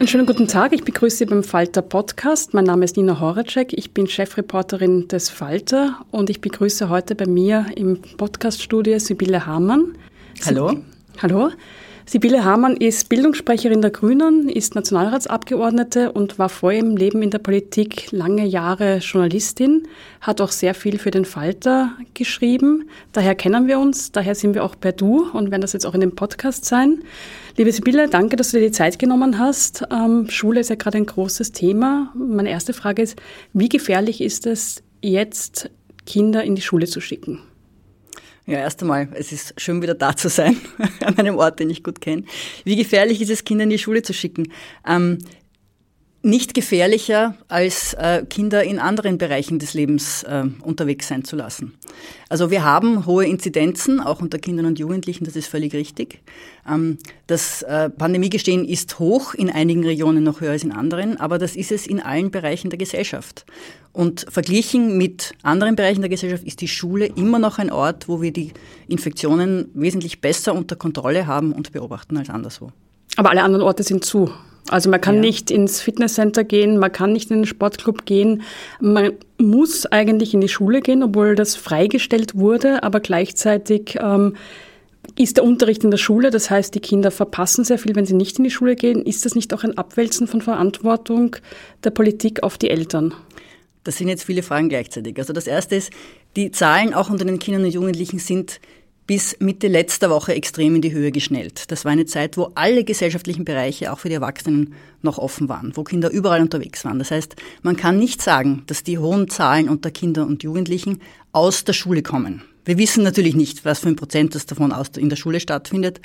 Einen schönen guten Tag, ich begrüße Sie beim Falter Podcast. Mein Name ist Nina Horacek, ich bin Chefreporterin des Falter und ich begrüße heute bei mir im Podcaststudio Sibylle Hamann. Hallo. Hallo. Sibylle Hamann ist Bildungssprecherin der Grünen, ist Nationalratsabgeordnete und war vor ihrem Leben in der Politik lange Jahre Journalistin, hat auch sehr viel für den Falter geschrieben. Daher kennen wir uns, daher sind wir auch per Du und werden das jetzt auch in dem Podcast sein. Liebe Sibylle, danke, dass du dir die Zeit genommen hast. Ähm, Schule ist ja gerade ein großes Thema. Meine erste Frage ist, wie gefährlich ist es jetzt, Kinder in die Schule zu schicken? Ja, erst einmal, es ist schön wieder da zu sein, an einem Ort, den ich gut kenne. Wie gefährlich ist es, Kinder in die Schule zu schicken? Ähm, nicht gefährlicher als äh, Kinder in anderen Bereichen des Lebens äh, unterwegs sein zu lassen. Also wir haben hohe Inzidenzen, auch unter Kindern und Jugendlichen, das ist völlig richtig. Ähm, das äh, Pandemiegestehen ist hoch, in einigen Regionen noch höher als in anderen, aber das ist es in allen Bereichen der Gesellschaft. Und verglichen mit anderen Bereichen der Gesellschaft ist die Schule immer noch ein Ort, wo wir die Infektionen wesentlich besser unter Kontrolle haben und beobachten als anderswo. Aber alle anderen Orte sind zu. Also man kann ja. nicht ins Fitnesscenter gehen, man kann nicht in den Sportclub gehen. Man muss eigentlich in die Schule gehen, obwohl das freigestellt wurde, aber gleichzeitig ähm, ist der Unterricht in der Schule, das heißt, die Kinder verpassen sehr viel, wenn sie nicht in die Schule gehen. Ist das nicht auch ein Abwälzen von Verantwortung der Politik auf die Eltern? Das sind jetzt viele Fragen gleichzeitig. Also das erste ist, die Zahlen auch unter den Kindern und Jugendlichen sind bis Mitte letzter Woche extrem in die Höhe geschnellt. Das war eine Zeit, wo alle gesellschaftlichen Bereiche, auch für die Erwachsenen, noch offen waren, wo Kinder überall unterwegs waren. Das heißt, man kann nicht sagen, dass die hohen Zahlen unter Kindern und Jugendlichen aus der Schule kommen. Wir wissen natürlich nicht, was für ein Prozent das davon in der Schule stattfindet.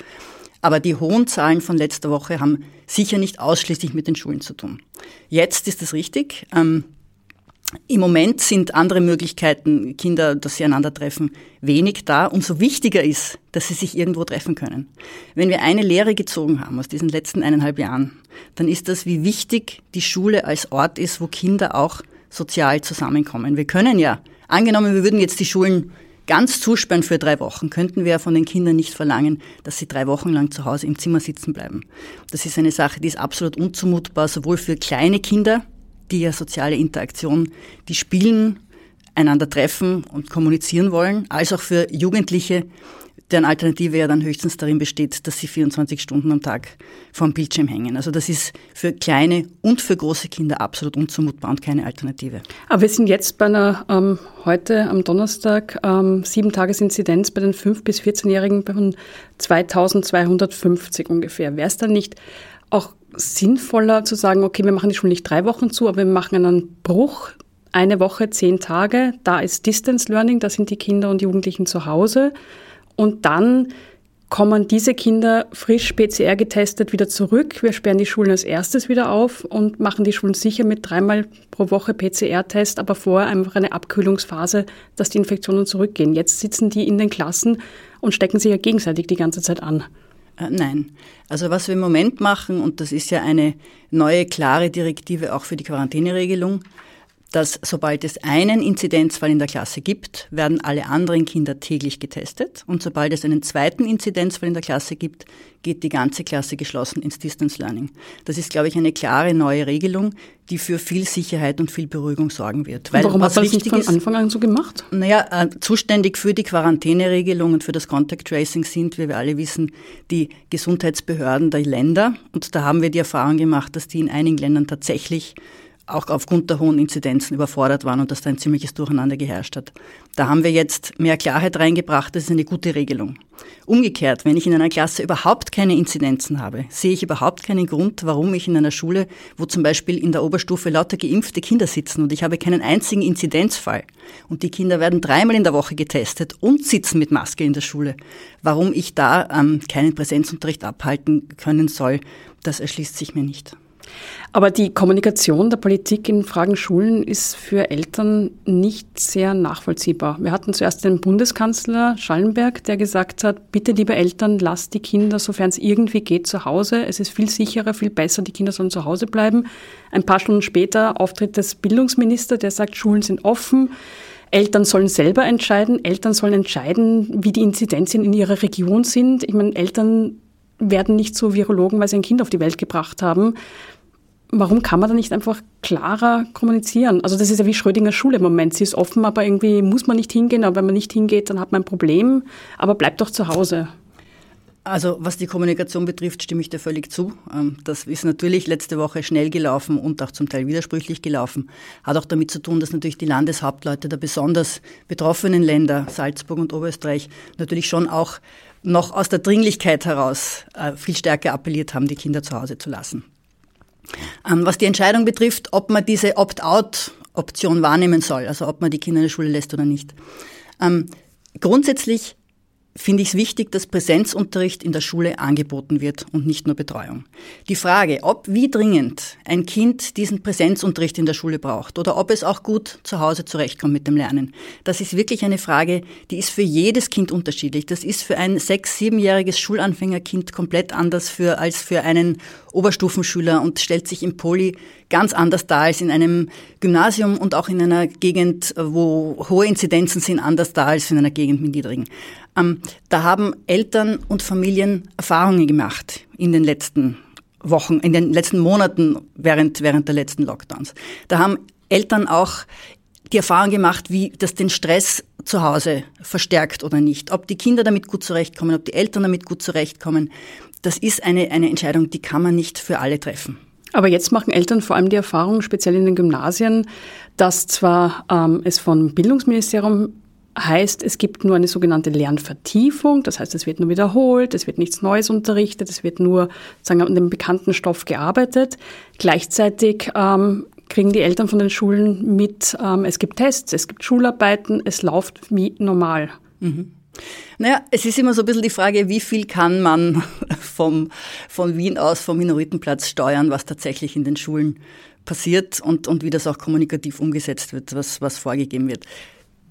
Aber die hohen Zahlen von letzter Woche haben sicher nicht ausschließlich mit den Schulen zu tun. Jetzt ist es richtig. Ähm, im Moment sind andere Möglichkeiten, Kinder, dass sie einander treffen, wenig da. Umso wichtiger ist, dass sie sich irgendwo treffen können. Wenn wir eine Lehre gezogen haben aus diesen letzten eineinhalb Jahren, dann ist das, wie wichtig die Schule als Ort ist, wo Kinder auch sozial zusammenkommen. Wir können ja, angenommen, wir würden jetzt die Schulen ganz zusperren für drei Wochen, könnten wir von den Kindern nicht verlangen, dass sie drei Wochen lang zu Hause im Zimmer sitzen bleiben. Das ist eine Sache, die ist absolut unzumutbar, sowohl für kleine Kinder, die ja soziale Interaktion, die spielen, einander treffen und kommunizieren wollen, als auch für Jugendliche, deren Alternative ja dann höchstens darin besteht, dass sie 24 Stunden am Tag vor dem Bildschirm hängen. Also das ist für kleine und für große Kinder absolut unzumutbar und keine Alternative. Aber wir sind jetzt bei einer, ähm, heute am Donnerstag, ähm, sieben Tages Inzidenz bei den 5- bis 14-Jährigen von 2250 ungefähr. Wäre es dann nicht auch sinnvoller zu sagen, okay, wir machen die Schulen nicht drei Wochen zu, aber wir machen einen Bruch, eine Woche, zehn Tage, da ist Distance Learning, da sind die Kinder und Jugendlichen zu Hause und dann kommen diese Kinder frisch PCR getestet wieder zurück. Wir sperren die Schulen als erstes wieder auf und machen die Schulen sicher mit dreimal pro Woche PCR-Test, aber vorher einfach eine Abkühlungsphase, dass die Infektionen zurückgehen. Jetzt sitzen die in den Klassen und stecken sich ja gegenseitig die ganze Zeit an. Äh, nein. Also was wir im Moment machen, und das ist ja eine neue, klare Direktive auch für die Quarantäneregelung, dass sobald es einen Inzidenzfall in der Klasse gibt, werden alle anderen Kinder täglich getestet. Und sobald es einen zweiten Inzidenzfall in der Klasse gibt, geht die ganze Klasse geschlossen ins Distance Learning. Das ist, glaube ich, eine klare neue Regelung, die für viel Sicherheit und viel Beruhigung sorgen wird. Weil Warum hat man das nicht von Anfang an so gemacht? Naja, äh, zuständig für die Quarantäneregelung und für das Contact Tracing sind, wie wir alle wissen, die Gesundheitsbehörden der Länder. Und da haben wir die Erfahrung gemacht, dass die in einigen Ländern tatsächlich auch aufgrund der hohen Inzidenzen überfordert waren und dass da ein ziemliches Durcheinander geherrscht hat. Da haben wir jetzt mehr Klarheit reingebracht. Das ist eine gute Regelung. Umgekehrt, wenn ich in einer Klasse überhaupt keine Inzidenzen habe, sehe ich überhaupt keinen Grund, warum ich in einer Schule, wo zum Beispiel in der Oberstufe lauter geimpfte Kinder sitzen und ich habe keinen einzigen Inzidenzfall und die Kinder werden dreimal in der Woche getestet und sitzen mit Maske in der Schule, warum ich da ähm, keinen Präsenzunterricht abhalten können soll, das erschließt sich mir nicht. Aber die Kommunikation der Politik in Fragen Schulen ist für Eltern nicht sehr nachvollziehbar. Wir hatten zuerst den Bundeskanzler Schallenberg, der gesagt hat, bitte liebe Eltern, lasst die Kinder, sofern es irgendwie geht, zu Hause. Es ist viel sicherer, viel besser, die Kinder sollen zu Hause bleiben. Ein paar Stunden später Auftritt des Bildungsministers, der sagt, Schulen sind offen. Eltern sollen selber entscheiden. Eltern sollen entscheiden, wie die Inzidenzien in ihrer Region sind. Ich meine, Eltern werden nicht so Virologen, weil sie ein Kind auf die Welt gebracht haben warum kann man da nicht einfach klarer kommunizieren? Also das ist ja wie Schrödinger Schule im Moment. Sie ist offen, aber irgendwie muss man nicht hingehen. Aber wenn man nicht hingeht, dann hat man ein Problem. Aber bleibt doch zu Hause. Also was die Kommunikation betrifft, stimme ich dir völlig zu. Ähm, das ist natürlich letzte Woche schnell gelaufen und auch zum Teil widersprüchlich gelaufen. Hat auch damit zu tun, dass natürlich die Landeshauptleute der besonders betroffenen Länder, Salzburg und Oberösterreich, natürlich schon auch noch aus der Dringlichkeit heraus äh, viel stärker appelliert haben, die Kinder zu Hause zu lassen. Ähm, was die Entscheidung betrifft, ob man diese Opt-out-Option wahrnehmen soll, also ob man die Kinder in die Schule lässt oder nicht. Ähm, grundsätzlich finde ich es wichtig, dass Präsenzunterricht in der Schule angeboten wird und nicht nur Betreuung. Die Frage, ob wie dringend ein Kind diesen Präsenzunterricht in der Schule braucht oder ob es auch gut zu Hause zurechtkommt mit dem Lernen, das ist wirklich eine Frage, die ist für jedes Kind unterschiedlich. Das ist für ein sechs-, siebenjähriges Schulanfängerkind komplett anders für, als für einen Oberstufenschüler und stellt sich im Poli ganz anders dar als in einem Gymnasium und auch in einer Gegend, wo hohe Inzidenzen sind, anders da als in einer Gegend mit niedrigen. Ähm, da haben Eltern und Familien Erfahrungen gemacht in den letzten Wochen, in den letzten Monaten während, während der letzten Lockdowns. Da haben Eltern auch die Erfahrung gemacht, wie das den Stress zu Hause verstärkt oder nicht. Ob die Kinder damit gut zurechtkommen, ob die Eltern damit gut zurechtkommen. Das ist eine, eine Entscheidung, die kann man nicht für alle treffen. Aber jetzt machen Eltern vor allem die Erfahrung, speziell in den Gymnasien, dass zwar ähm, es vom Bildungsministerium heißt, es gibt nur eine sogenannte Lernvertiefung, das heißt, es wird nur wiederholt, es wird nichts Neues unterrichtet, es wird nur sagen, an dem bekannten Stoff gearbeitet. Gleichzeitig ähm, kriegen die Eltern von den Schulen mit, ähm, es gibt Tests, es gibt Schularbeiten, es läuft wie normal. Mhm. Naja, es ist immer so ein bisschen die Frage, wie viel kann man vom, von Wien aus, vom Minoritenplatz steuern, was tatsächlich in den Schulen passiert und, und wie das auch kommunikativ umgesetzt wird, was, was vorgegeben wird.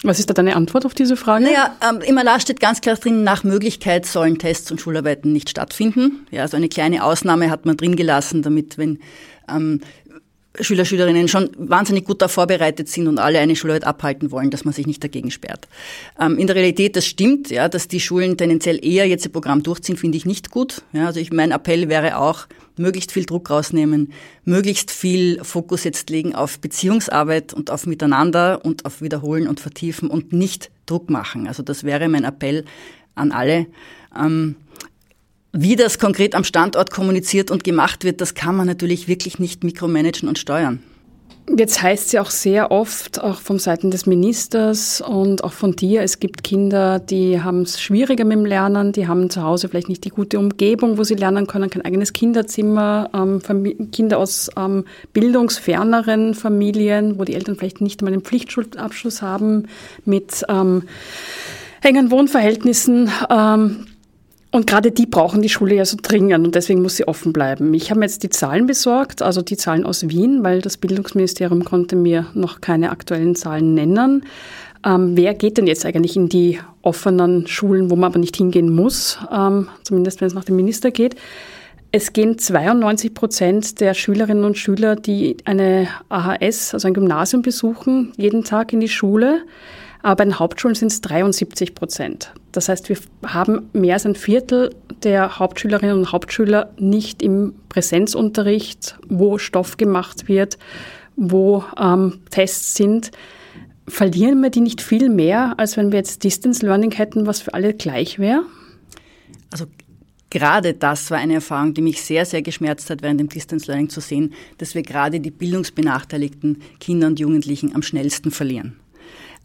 Was ist da deine Antwort auf diese Frage? Naja, ähm, im Erlass steht ganz klar drin, nach Möglichkeit sollen Tests und Schularbeiten nicht stattfinden. Ja, also eine kleine Ausnahme hat man drin gelassen, damit wenn ähm, Schüler, Schülerinnen schon wahnsinnig gut darauf vorbereitet sind und alle eine Schularbeit abhalten wollen, dass man sich nicht dagegen sperrt. Ähm, in der Realität, das stimmt, ja, dass die Schulen tendenziell eher jetzt ihr Programm durchziehen, finde ich nicht gut. Ja, also ich, mein Appell wäre auch, möglichst viel Druck rausnehmen, möglichst viel Fokus jetzt legen auf Beziehungsarbeit und auf Miteinander und auf Wiederholen und Vertiefen und nicht Druck machen. Also das wäre mein Appell an alle. Ähm, wie das konkret am Standort kommuniziert und gemacht wird, das kann man natürlich wirklich nicht mikromanagen und steuern. Jetzt heißt es ja auch sehr oft, auch vom Seiten des Ministers und auch von dir, es gibt Kinder, die haben es schwieriger mit dem Lernen, die haben zu Hause vielleicht nicht die gute Umgebung, wo sie lernen können, kein eigenes Kinderzimmer, ähm, Kinder aus ähm, bildungsferneren Familien, wo die Eltern vielleicht nicht einmal einen Pflichtschulabschluss haben, mit ähm, engen Wohnverhältnissen. Ähm, und gerade die brauchen die Schule ja so dringend und deswegen muss sie offen bleiben. Ich habe mir jetzt die Zahlen besorgt, also die Zahlen aus Wien, weil das Bildungsministerium konnte mir noch keine aktuellen Zahlen nennen. Ähm, wer geht denn jetzt eigentlich in die offenen Schulen, wo man aber nicht hingehen muss, ähm, zumindest wenn es nach dem Minister geht? Es gehen 92 Prozent der Schülerinnen und Schüler, die eine AHS, also ein Gymnasium besuchen, jeden Tag in die Schule aber in Hauptschulen sind es 73 Prozent. Das heißt, wir haben mehr als ein Viertel der Hauptschülerinnen und Hauptschüler nicht im Präsenzunterricht, wo Stoff gemacht wird, wo ähm, Tests sind. Verlieren wir die nicht viel mehr, als wenn wir jetzt Distance Learning hätten, was für alle gleich wäre? Also gerade das war eine Erfahrung, die mich sehr, sehr geschmerzt hat, während dem Distance Learning zu sehen, dass wir gerade die bildungsbenachteiligten Kinder und Jugendlichen am schnellsten verlieren.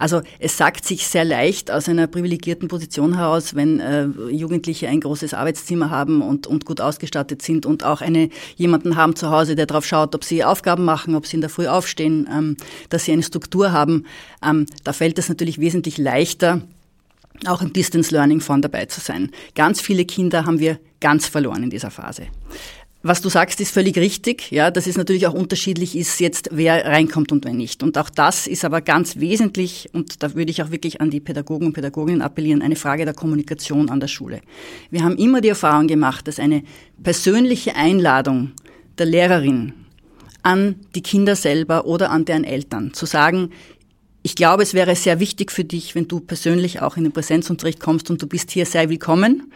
Also es sagt sich sehr leicht aus einer privilegierten Position heraus, wenn äh, Jugendliche ein großes Arbeitszimmer haben und, und gut ausgestattet sind und auch eine, jemanden haben zu Hause, der darauf schaut, ob sie Aufgaben machen, ob sie in der Früh aufstehen, ähm, dass sie eine Struktur haben. Ähm, da fällt es natürlich wesentlich leichter, auch im Distance Learning von dabei zu sein. Ganz viele Kinder haben wir ganz verloren in dieser Phase. Was du sagst, ist völlig richtig. Ja, dass es natürlich auch unterschiedlich ist, jetzt wer reinkommt und wer nicht. Und auch das ist aber ganz wesentlich, und da würde ich auch wirklich an die Pädagogen und Pädagoginnen appellieren, eine Frage der Kommunikation an der Schule. Wir haben immer die Erfahrung gemacht, dass eine persönliche Einladung der Lehrerin an die Kinder selber oder an deren Eltern zu sagen, ich glaube, es wäre sehr wichtig für dich, wenn du persönlich auch in den Präsenzunterricht kommst und du bist hier, sei willkommen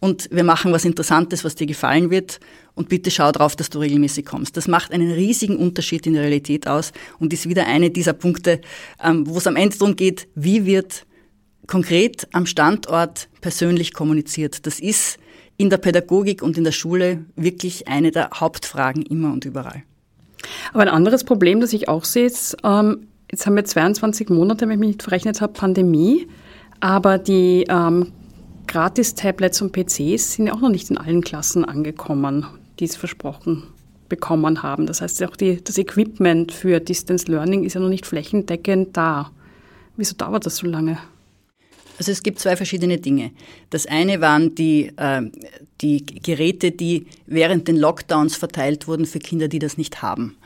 und wir machen was Interessantes, was dir gefallen wird und bitte schau drauf, dass du regelmäßig kommst. Das macht einen riesigen Unterschied in der Realität aus und ist wieder eine dieser Punkte, ähm, wo es am Ende darum geht, wie wird konkret am Standort persönlich kommuniziert. Das ist in der Pädagogik und in der Schule wirklich eine der Hauptfragen immer und überall. Aber ein anderes Problem, das ich auch sehe, ist, ähm, jetzt haben wir 22 Monate, wenn ich mich nicht verrechnet habe, Pandemie, aber die ähm, Gratis-Tablets und PCs sind ja auch noch nicht in allen Klassen angekommen, die es versprochen bekommen haben. Das heißt, auch die, das Equipment für Distance Learning ist ja noch nicht flächendeckend da. Wieso dauert das so lange? Also es gibt zwei verschiedene Dinge. Das eine waren die, äh, die Geräte, die während den Lockdowns verteilt wurden für Kinder, die das nicht haben.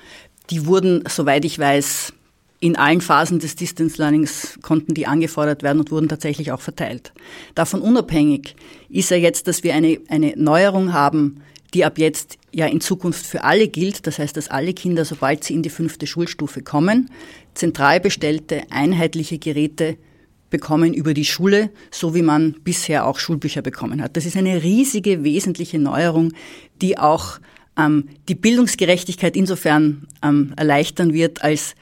Die wurden, soweit ich weiß, in allen Phasen des Distance Learnings konnten die angefordert werden und wurden tatsächlich auch verteilt. Davon unabhängig ist ja jetzt, dass wir eine, eine Neuerung haben, die ab jetzt ja in Zukunft für alle gilt. Das heißt, dass alle Kinder, sobald sie in die fünfte Schulstufe kommen, zentral bestellte, einheitliche Geräte bekommen über die Schule, so wie man bisher auch Schulbücher bekommen hat. Das ist eine riesige, wesentliche Neuerung, die auch ähm, die Bildungsgerechtigkeit insofern ähm, erleichtern wird, als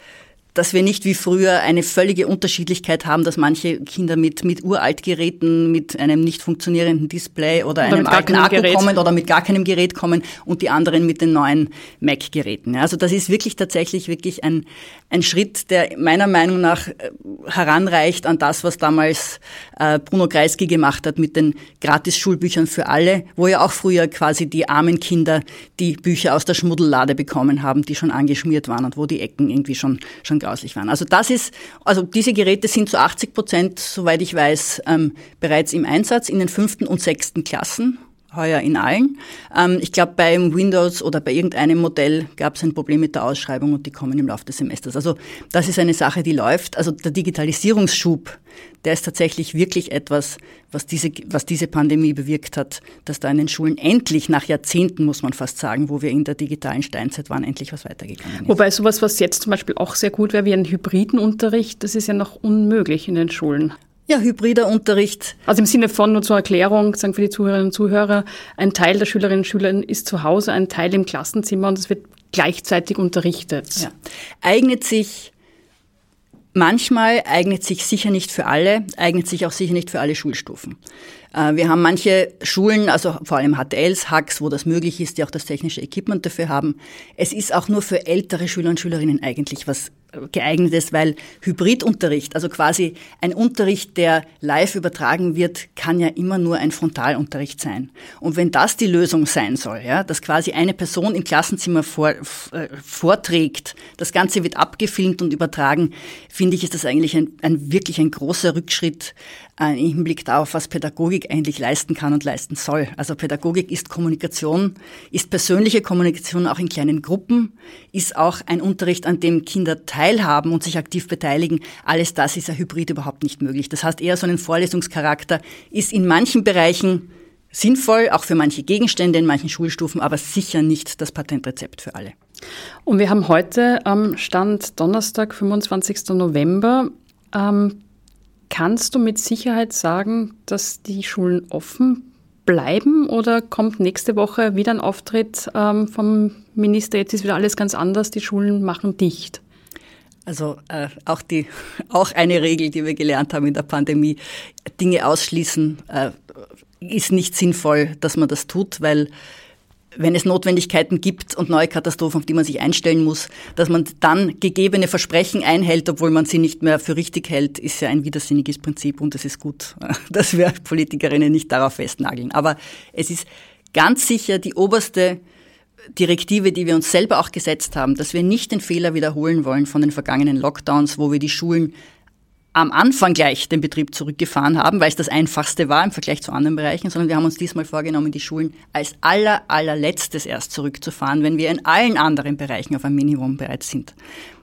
dass wir nicht wie früher eine völlige Unterschiedlichkeit haben, dass manche Kinder mit, mit Uraltgeräten, mit einem nicht funktionierenden Display oder, oder einem alten Akku Gerät. kommen oder mit gar keinem Gerät kommen und die anderen mit den neuen Mac-Geräten. Also das ist wirklich tatsächlich wirklich ein, ein Schritt, der meiner Meinung nach äh, heranreicht an das, was damals äh, Bruno Kreisky gemacht hat mit den Gratis-Schulbüchern für alle, wo ja auch früher quasi die armen Kinder die Bücher aus der Schmuddellade bekommen haben, die schon angeschmiert waren und wo die Ecken irgendwie schon, schon grauslich waren. Also das ist, also diese Geräte sind zu 80 Prozent, soweit ich weiß, ähm, bereits im Einsatz in den fünften und sechsten Klassen heuer in allen. Ähm, ich glaube, beim Windows oder bei irgendeinem Modell gab es ein Problem mit der Ausschreibung und die kommen im Laufe des Semesters. Also das ist eine Sache, die läuft. Also der Digitalisierungsschub, der ist tatsächlich wirklich etwas, was diese, was diese Pandemie bewirkt hat, dass da in den Schulen endlich nach Jahrzehnten, muss man fast sagen, wo wir in der digitalen Steinzeit waren, endlich was weitergegangen ist. Wobei sowas, was jetzt zum Beispiel auch sehr gut wäre, wie ein hybriden Unterricht, das ist ja noch unmöglich in den Schulen. Ja, hybrider Unterricht. Also im Sinne von nur zur Erklärung, sagen für die Zuhörerinnen und Zuhörer, ein Teil der Schülerinnen und Schüler ist zu Hause, ein Teil im Klassenzimmer und es wird gleichzeitig unterrichtet. Ja. Eignet sich manchmal, eignet sich sicher nicht für alle, eignet sich auch sicher nicht für alle Schulstufen. Äh, wir haben manche Schulen, also vor allem HTLs, Hacks, wo das möglich ist, die auch das technische Equipment dafür haben. Es ist auch nur für ältere Schüler und Schülerinnen eigentlich was geeignet ist, weil Hybridunterricht, also quasi ein Unterricht, der live übertragen wird, kann ja immer nur ein Frontalunterricht sein. Und wenn das die Lösung sein soll, ja, dass quasi eine Person im Klassenzimmer vor, äh, vorträgt, das Ganze wird abgefilmt und übertragen, finde ich, ist das eigentlich ein, ein wirklich ein großer Rückschritt äh, im Hinblick darauf, was Pädagogik eigentlich leisten kann und leisten soll. Also Pädagogik ist Kommunikation, ist persönliche Kommunikation auch in kleinen Gruppen, ist auch ein Unterricht, an dem Kinder teilhaben und sich aktiv beteiligen. Alles das ist ja hybrid überhaupt nicht möglich. Das heißt, eher so einen Vorlesungscharakter ist in manchen Bereichen sinnvoll, auch für manche Gegenstände in manchen Schulstufen, aber sicher nicht das Patentrezept für alle. Und wir haben heute am Stand Donnerstag, 25. November. Ähm, kannst du mit Sicherheit sagen, dass die Schulen offen bleiben oder kommt nächste Woche wieder ein Auftritt ähm, vom Minister? Jetzt ist wieder alles ganz anders, die Schulen machen dicht. Also äh, auch die auch eine Regel, die wir gelernt haben in der Pandemie, Dinge ausschließen äh, ist nicht sinnvoll, dass man das tut, weil wenn es Notwendigkeiten gibt und neue Katastrophen, auf die man sich einstellen muss, dass man dann gegebene Versprechen einhält, obwohl man sie nicht mehr für richtig hält, ist ja ein widersinniges Prinzip und es ist gut, dass wir Politikerinnen nicht darauf festnageln. Aber es ist ganz sicher die oberste Direktive, die wir uns selber auch gesetzt haben, dass wir nicht den Fehler wiederholen wollen von den vergangenen Lockdowns, wo wir die Schulen am Anfang gleich den Betrieb zurückgefahren haben, weil es das einfachste war im Vergleich zu anderen Bereichen, sondern wir haben uns diesmal vorgenommen, die Schulen als aller, allerletztes erst zurückzufahren, wenn wir in allen anderen Bereichen auf ein Minimum bereits sind.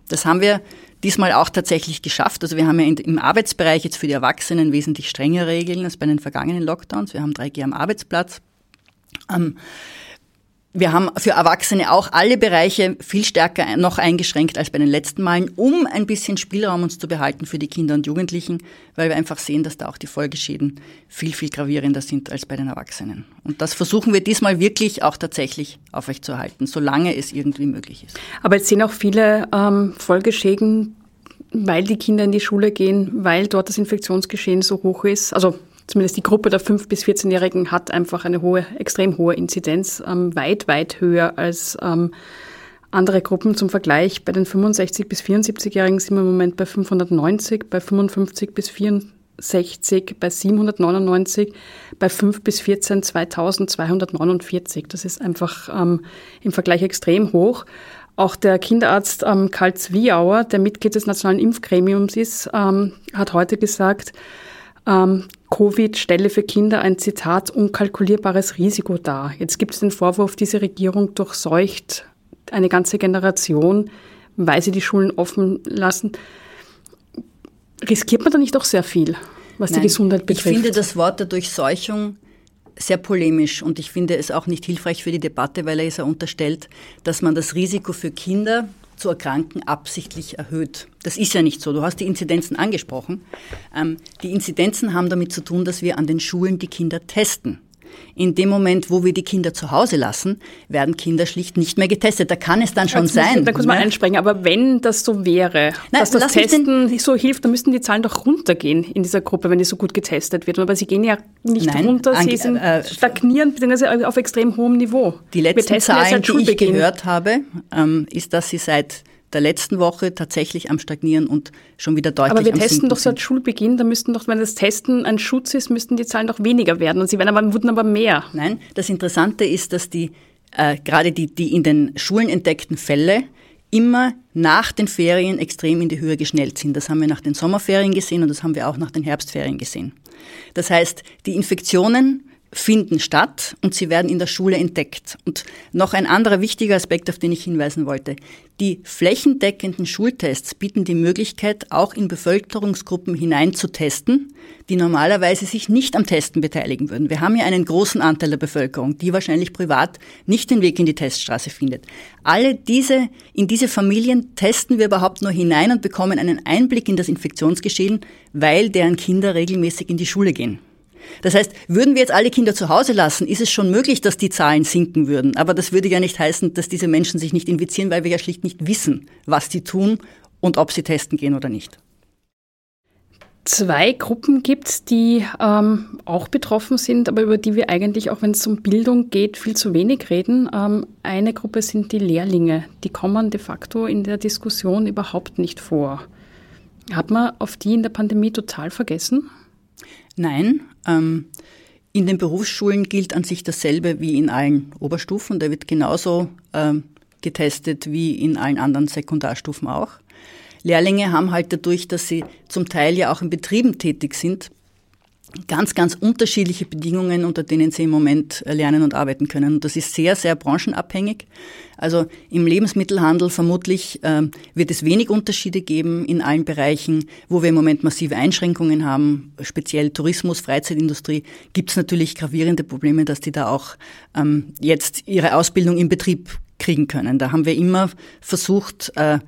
Das haben wir diesmal auch tatsächlich geschafft. Also wir haben ja im Arbeitsbereich jetzt für die Erwachsenen wesentlich strengere Regeln als bei den vergangenen Lockdowns. Wir haben 3G am Arbeitsplatz. Ähm, wir haben für Erwachsene auch alle Bereiche viel stärker noch eingeschränkt als bei den letzten Malen, um ein bisschen Spielraum uns zu behalten für die Kinder und Jugendlichen, weil wir einfach sehen, dass da auch die Folgeschäden viel, viel gravierender sind als bei den Erwachsenen. Und das versuchen wir diesmal wirklich auch tatsächlich aufrechtzuerhalten, solange es irgendwie möglich ist. Aber jetzt sehen auch viele ähm, Folgeschäden, weil die Kinder in die Schule gehen, weil dort das Infektionsgeschehen so hoch ist. Also zumindest die Gruppe der 5- bis 14-Jährigen hat einfach eine hohe, extrem hohe Inzidenz, ähm, weit, weit höher als ähm, andere Gruppen zum Vergleich. Bei den 65- bis 74-Jährigen sind wir im Moment bei 590, bei 55 bis 64 bei 799, bei 5 bis 14 2249. Das ist einfach ähm, im Vergleich extrem hoch. Auch der Kinderarzt ähm, Karl Zwiauer, der Mitglied des Nationalen Impfgremiums ist, ähm, hat heute gesagt, ähm, Covid stelle für Kinder ein Zitat unkalkulierbares Risiko dar. Jetzt gibt es den Vorwurf, diese Regierung durchseucht eine ganze Generation, weil sie die Schulen offen lassen. Riskiert man da nicht doch sehr viel, was Nein, die Gesundheit betrifft? Ich finde das Wort der Durchseuchung sehr polemisch und ich finde es auch nicht hilfreich für die Debatte, weil er es ja unterstellt, dass man das Risiko für Kinder zu erkranken absichtlich erhöht. Das ist ja nicht so. Du hast die Inzidenzen angesprochen. Ähm, die Inzidenzen haben damit zu tun, dass wir an den Schulen die Kinder testen. In dem Moment, wo wir die Kinder zu Hause lassen, werden Kinder schlicht nicht mehr getestet. Da kann es dann schon Jetzt sein. Da muss man ne? einspringen. Aber wenn das so wäre, Nein, dass das Testen so hilft, dann müssten die Zahlen doch runtergehen in dieser Gruppe, wenn die so gut getestet wird. Aber sie gehen ja nicht Nein, runter, sie sind äh, stagnieren bzw. auf extrem hohem Niveau. Die letzten Zahlen, die ich gehört habe, ähm, ist, dass sie seit der letzten Woche tatsächlich am Stagnieren und schon wieder deutlich Aber wir testen doch seit Schulbeginn, da müssten doch, wenn das Testen ein Schutz ist, müssten die Zahlen doch weniger werden und sie werden aber, wurden aber mehr. Nein, das Interessante ist, dass die äh, gerade die, die in den Schulen entdeckten Fälle immer nach den Ferien extrem in die Höhe geschnellt sind. Das haben wir nach den Sommerferien gesehen und das haben wir auch nach den Herbstferien gesehen. Das heißt, die Infektionen finden statt und sie werden in der Schule entdeckt. Und noch ein anderer wichtiger Aspekt, auf den ich hinweisen wollte. Die flächendeckenden Schultests bieten die Möglichkeit, auch in Bevölkerungsgruppen hinein zu testen, die normalerweise sich nicht am Testen beteiligen würden. Wir haben ja einen großen Anteil der Bevölkerung, die wahrscheinlich privat nicht den Weg in die Teststraße findet. Alle diese, in diese Familien testen wir überhaupt nur hinein und bekommen einen Einblick in das Infektionsgeschehen, weil deren Kinder regelmäßig in die Schule gehen. Das heißt, würden wir jetzt alle Kinder zu Hause lassen, ist es schon möglich, dass die Zahlen sinken würden. Aber das würde ja nicht heißen, dass diese Menschen sich nicht infizieren, weil wir ja schlicht nicht wissen, was die tun und ob sie testen gehen oder nicht. zwei Gruppen gibt, die ähm, auch betroffen sind, aber über die wir eigentlich, auch wenn es um Bildung geht, viel zu wenig reden. Ähm, eine Gruppe sind die Lehrlinge. Die kommen de facto in der Diskussion überhaupt nicht vor. Hat man auf die in der Pandemie total vergessen? Nein. Ähm, in den Berufsschulen gilt an sich dasselbe wie in allen Oberstufen. Da wird genauso ähm, getestet wie in allen anderen Sekundarstufen auch. Lehrlinge haben halt dadurch, dass sie zum Teil ja auch in Betrieben tätig sind, ganz, ganz unterschiedliche Bedingungen, unter denen sie im Moment lernen und arbeiten können. Und das ist sehr, sehr branchenabhängig. Also im Lebensmittelhandel vermutlich äh, wird es wenig Unterschiede geben in allen Bereichen, wo wir im Moment massive Einschränkungen haben, speziell Tourismus, Freizeitindustrie, gibt es natürlich gravierende Probleme, dass die da auch ähm, jetzt ihre Ausbildung im Betrieb kriegen können. Da haben wir immer versucht, äh,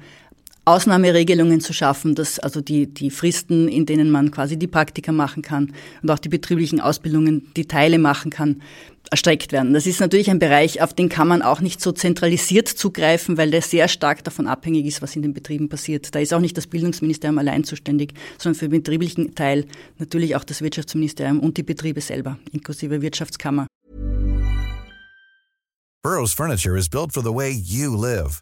Ausnahmeregelungen zu schaffen, dass also die, die Fristen, in denen man quasi die Praktika machen kann und auch die betrieblichen Ausbildungen, die Teile machen kann, erstreckt werden. Das ist natürlich ein Bereich, auf den kann man auch nicht so zentralisiert zugreifen, weil der sehr stark davon abhängig ist, was in den Betrieben passiert. Da ist auch nicht das Bildungsministerium allein zuständig, sondern für den betrieblichen Teil natürlich auch das Wirtschaftsministerium und die Betriebe selber, inklusive Wirtschaftskammer. Burroughs Furniture is built for the way you live.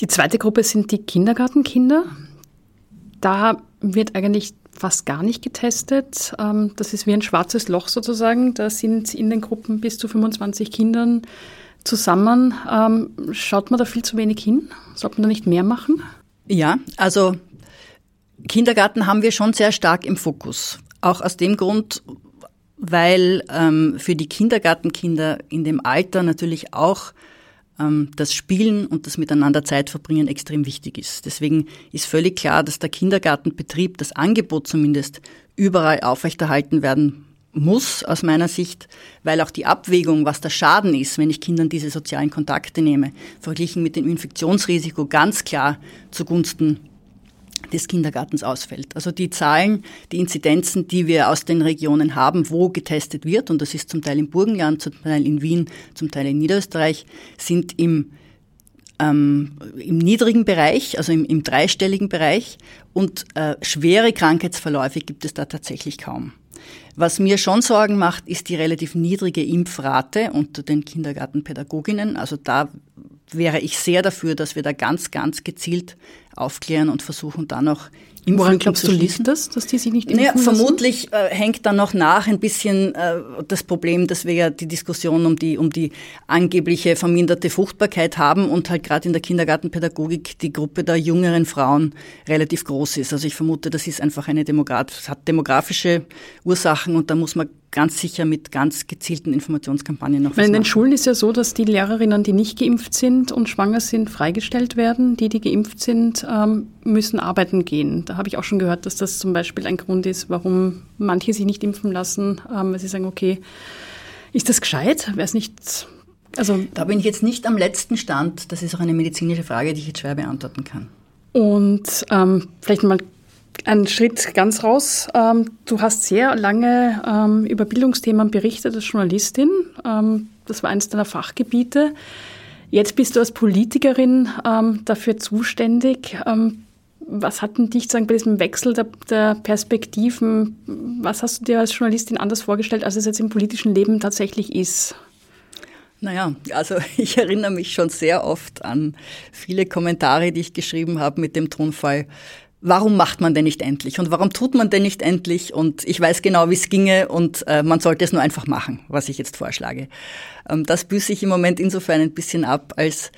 Die zweite Gruppe sind die Kindergartenkinder. Da wird eigentlich fast gar nicht getestet. Ähm, das ist wie ein schwarzes Loch sozusagen. Da sind in den Gruppen bis zu 25 Kindern zusammen. Ähm, schaut man da viel zu wenig hin? Sollte man da nicht mehr machen? Ja, also Kindergarten haben wir schon sehr stark im Fokus. Auch aus dem Grund, weil ähm, für die Kindergartenkinder in dem Alter natürlich auch ähm, das Spielen und das Miteinander Zeit verbringen extrem wichtig ist. Deswegen ist völlig klar, dass der Kindergartenbetrieb, das Angebot zumindest, überall aufrechterhalten werden muss aus meiner Sicht, weil auch die Abwägung, was der Schaden ist, wenn ich Kindern diese sozialen Kontakte nehme, verglichen mit dem Infektionsrisiko ganz klar zugunsten des Kindergartens ausfällt. Also die Zahlen, die Inzidenzen, die wir aus den Regionen haben, wo getestet wird, und das ist zum Teil im Burgenland, zum Teil in Wien, zum Teil in Niederösterreich, sind im, ähm, im niedrigen Bereich, also im, im dreistelligen Bereich, und äh, schwere Krankheitsverläufe gibt es da tatsächlich kaum. Was mir schon Sorgen macht, ist die relativ niedrige Impfrate unter den Kindergartenpädagoginnen. Also da wäre ich sehr dafür, dass wir da ganz, ganz gezielt aufklären und versuchen dann auch Impflücken Woran glaubst du, liegt das, dass die sich nicht impfen naja, Vermutlich äh, hängt dann noch nach ein bisschen äh, das Problem, dass wir ja die Diskussion um die, um die angebliche verminderte Fruchtbarkeit haben und halt gerade in der Kindergartenpädagogik die Gruppe der jüngeren Frauen relativ groß ist. Also ich vermute, das ist einfach eine Demograf hat demografische Ursachen und da muss man ganz sicher mit ganz gezielten Informationskampagnen noch Weil in den Schulen ist ja so, dass die Lehrerinnen, die nicht geimpft sind und schwanger sind, freigestellt werden. Die, die geimpft sind, ähm, müssen arbeiten gehen. Da habe ich auch schon gehört, dass das zum Beispiel ein Grund ist, warum manche sich nicht impfen lassen, ähm, weil sie sagen, okay, ist das gescheit? Wäre es nicht also da bin ich jetzt nicht am letzten Stand. Das ist auch eine medizinische Frage, die ich jetzt schwer beantworten kann. Und ähm, vielleicht mal ein Schritt ganz raus. Ähm, du hast sehr lange ähm, über Bildungsthemen berichtet als Journalistin. Ähm, das war eines deiner Fachgebiete. Jetzt bist du als Politikerin dafür zuständig. was hat denn dich sagen, bei diesem Wechsel der, der, Perspektiven, was hast du dir als Journalistin anders vorgestellt, als es jetzt im politischen Leben tatsächlich ist? Naja, also ich erinnere mich schon sehr oft an viele Kommentare, die ich geschrieben habe mit dem Tonfall, warum macht man denn nicht endlich und warum tut man denn nicht endlich und ich weiß genau, wie es ginge und äh, man sollte es nur einfach machen, was ich jetzt vorschlage. Ähm, das büße ich im Moment insofern ein bisschen ab, als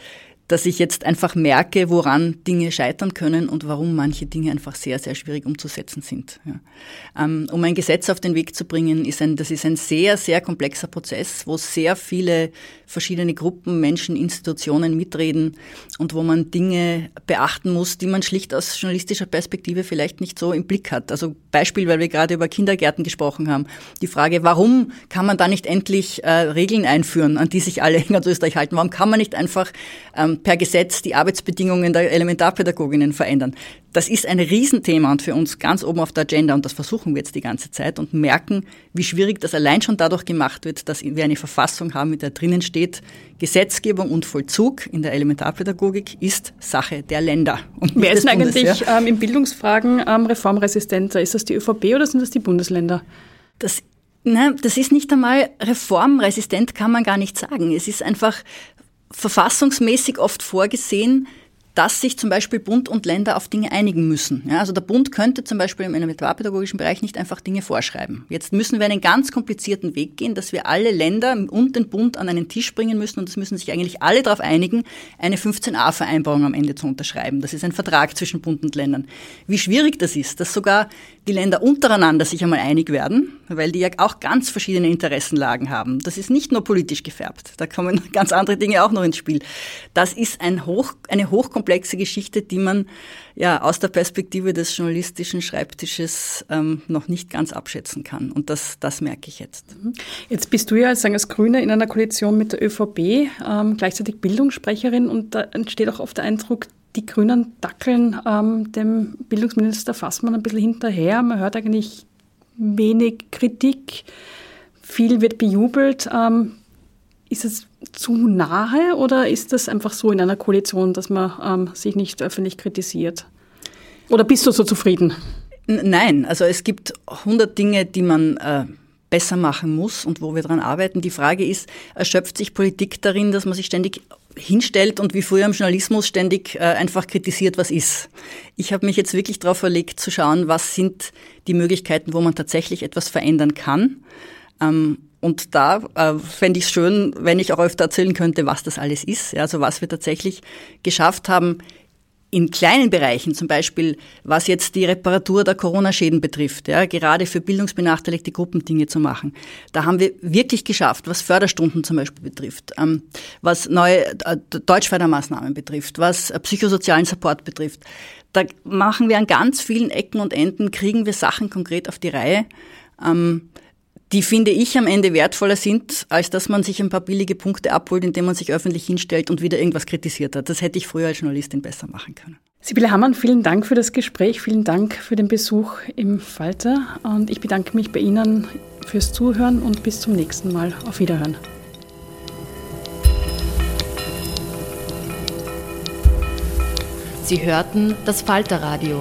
dass ich jetzt einfach merke, woran Dinge scheitern können und warum manche Dinge einfach sehr, sehr schwierig umzusetzen sind. Ja. Ähm, um ein Gesetz auf den Weg zu bringen, ist ein, das ist ein sehr, sehr komplexer Prozess, wo sehr viele verschiedene Gruppen, Menschen, Institutionen mitreden und wo man Dinge beachten muss, die man schlicht aus journalistischer Perspektive vielleicht nicht so im Blick hat. Also Beispiel, weil wir gerade über Kindergärten gesprochen haben. Die Frage, warum kann man da nicht endlich äh, Regeln einführen, an die sich alle in ganz Österreich halten? Warum kann man nicht einfach ähm, per Gesetz die Arbeitsbedingungen der Elementarpädagoginnen verändern. Das ist ein Riesenthema und für uns ganz oben auf der Agenda und das versuchen wir jetzt die ganze Zeit und merken, wie schwierig das allein schon dadurch gemacht wird, dass wir eine Verfassung haben, mit der drinnen steht, Gesetzgebung und Vollzug in der Elementarpädagogik ist Sache der Länder. Und Wer ist denn eigentlich ähm, in Bildungsfragen ähm, reformresistenter? Ist das die ÖVP oder sind das die Bundesländer? Das Nein, das ist nicht einmal reformresistent, kann man gar nicht sagen. Es ist einfach verfassungsmäßig oft vorgesehen, dass sich zum Beispiel Bund und Länder auf Dinge einigen müssen. Ja, also der Bund könnte zum Beispiel im elementarpädagogischen Bereich nicht einfach Dinge vorschreiben. Jetzt müssen wir einen ganz komplizierten Weg gehen, dass wir alle Länder und den Bund an einen Tisch bringen müssen und es müssen sich eigentlich alle darauf einigen, eine 15a-Vereinbarung am Ende zu unterschreiben. Das ist ein Vertrag zwischen Bund und Ländern. Wie schwierig das ist, dass sogar die Länder untereinander sich einmal einig werden, weil die ja auch ganz verschiedene Interessenlagen haben. Das ist nicht nur politisch gefärbt. Da kommen ganz andere Dinge auch noch ins Spiel. Das ist ein hoch, eine hochkomplexe Geschichte, die man ja aus der Perspektive des journalistischen Schreibtisches ähm, noch nicht ganz abschätzen kann. Und das, das merke ich jetzt. Mhm. Jetzt bist du ja sagen, als Grüne in einer Koalition mit der ÖVP, ähm, gleichzeitig Bildungssprecherin und da entsteht auch oft der Eindruck, die Grünen dackeln ähm, dem Bildungsminister Fassmann ein bisschen hinterher. Man hört eigentlich wenig Kritik, viel wird bejubelt. Ähm, ist es zu nahe oder ist das einfach so in einer Koalition, dass man ähm, sich nicht öffentlich kritisiert? Oder bist du so zufrieden? Nein, also es gibt 100 Dinge, die man äh, besser machen muss und wo wir daran arbeiten. Die Frage ist, erschöpft sich Politik darin, dass man sich ständig hinstellt und wie früher im Journalismus ständig äh, einfach kritisiert, was ist. Ich habe mich jetzt wirklich darauf verlegt zu schauen, was sind die Möglichkeiten, wo man tatsächlich etwas verändern kann. Ähm, und da äh, fände ich es schön, wenn ich auch öfter erzählen könnte, was das alles ist. Ja, also was wir tatsächlich geschafft haben, in kleinen Bereichen, zum Beispiel was jetzt die Reparatur der Corona-Schäden betrifft, ja, gerade für bildungsbenachteiligte Gruppen Dinge zu machen, da haben wir wirklich geschafft, was Förderstunden zum Beispiel betrifft, ähm, was neue äh, Deutschfördermaßnahmen betrifft, was äh, psychosozialen Support betrifft. Da machen wir an ganz vielen Ecken und Enden, kriegen wir Sachen konkret auf die Reihe. Ähm, die finde ich am Ende wertvoller sind, als dass man sich ein paar billige Punkte abholt, indem man sich öffentlich hinstellt und wieder irgendwas kritisiert hat. Das hätte ich früher als Journalistin besser machen können. Sibylle Hammann, vielen Dank für das Gespräch, vielen Dank für den Besuch im Falter und ich bedanke mich bei Ihnen fürs Zuhören und bis zum nächsten Mal. Auf Wiederhören. Sie hörten das Falterradio.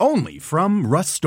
only from Rust